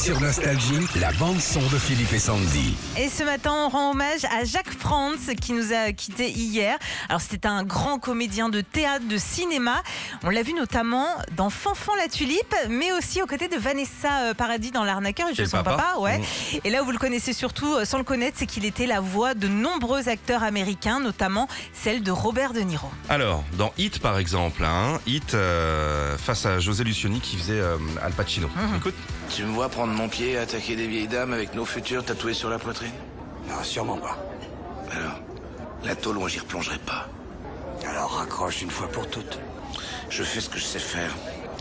Sur Nostalgie, la bande-son de Philippe et Sandy. Et ce matin, on rend hommage à Jacques Franz qui nous a quittés hier. Alors, c'était un grand comédien de théâtre, de cinéma. On l'a vu notamment dans Fanfan la Tulipe, mais aussi aux côtés de Vanessa euh, Paradis dans L'Arnaqueur et de son papa. papa. ouais. Mmh. Et là où vous le connaissez surtout, euh, sans le connaître, c'est qu'il était la voix de nombreux acteurs américains, notamment celle de Robert De Niro. Alors, dans Hit par exemple, hein, Hit euh, face à José Lucioni qui faisait euh, Al Pacino. Mhm. Écoute, Tu me vois prendre mon pied et attaquer des vieilles dames avec nos futurs tatoués sur la poitrine Non, sûrement pas. Alors, la tôle, moi j'y replongerai pas. Alors raccroche une fois pour toutes. Je fais ce que je sais faire.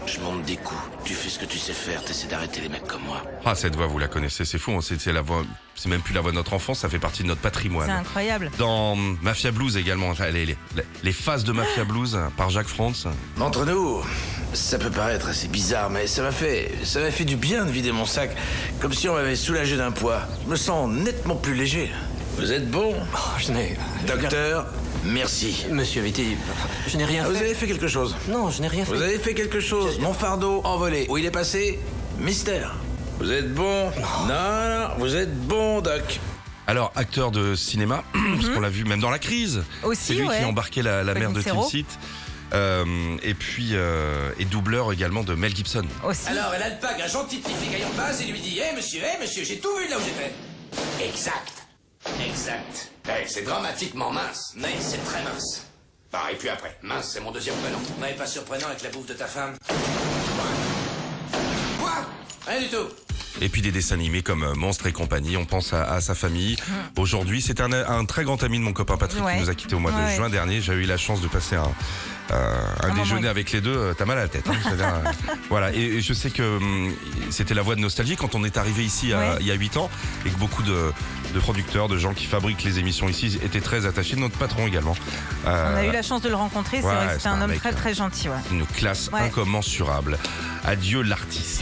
Je monte des coups. Tu fais ce que tu sais faire, t'essaies d'arrêter les mecs comme moi. ah cette voix vous la connaissez, c'est fou, hein, c'est c'est la voix, c'est même plus la voix de notre enfance, ça fait partie de notre C'est patrimoine. incroyable. Dans Mafia Blues également, les, les, les phases de Mafia Blues par Jacques Franz. Entre nous, ça peut paraître assez bizarre, mais ça m'a fait, ça m'a fait du bien de vider mon sac, comme si on m'avait soulagé d'un poids. Je me sens nettement plus léger. Vous êtes bon, Oh, je n'ai. docteur. Merci. Monsieur Vitti, je n'ai rien Vous fait. avez fait quelque chose? Non, je n'ai rien Vous fait. avez fait quelque chose. Mon fardeau envolé. Où il est passé? Mystère. Vous êtes bon? Non, non, vous êtes bon, Doc. Alors, acteur de cinéma, parce qu'on l'a vu même dans la crise. Mhm. Aussi, C'est lui ouais. qui embarquait la, la mère de Tim. Seat. Euh, et puis, euh, et doubleur également de Mel Gibson. Aussi. Alors, elle alpague un gentil petit flic en base et lui dit Hé monsieur, hé monsieur, j'ai tout vu là où j'étais. Exact. Exact. Eh, c'est dramatiquement mince, mais c'est très mince. Pareil, puis après. Mince, c'est mon deuxième prénom. Mais pas surprenant avec la bouffe de ta femme. Quoi? Rien du tout. Et puis des dessins animés comme euh, Monstres et compagnie. On pense à, à sa famille. Aujourd'hui, c'est un, un très grand ami de mon copain Patrick Ouais. qui nous a quitté au mois de Ouais. juin dernier. J'ai eu la chance de passer un, euh, un, Un déjeuner moment. avec les deux. Euh, T'as mal à la tête. hein. Euh, voilà. Et, et je sais que hum, c'était la voix de nostalgie quand on est arrivé ici à- il y a 8 ans et que beaucoup de, de producteurs, de gens qui fabriquent les émissions ici étaient très attachés. Notre patron également. On a eu la chance de le rencontrer. C'est ouais, vrai que c'était un un homme mec, très très gentil. Ouais. une classe Ouais. incommensurable. Adieu l'artiste.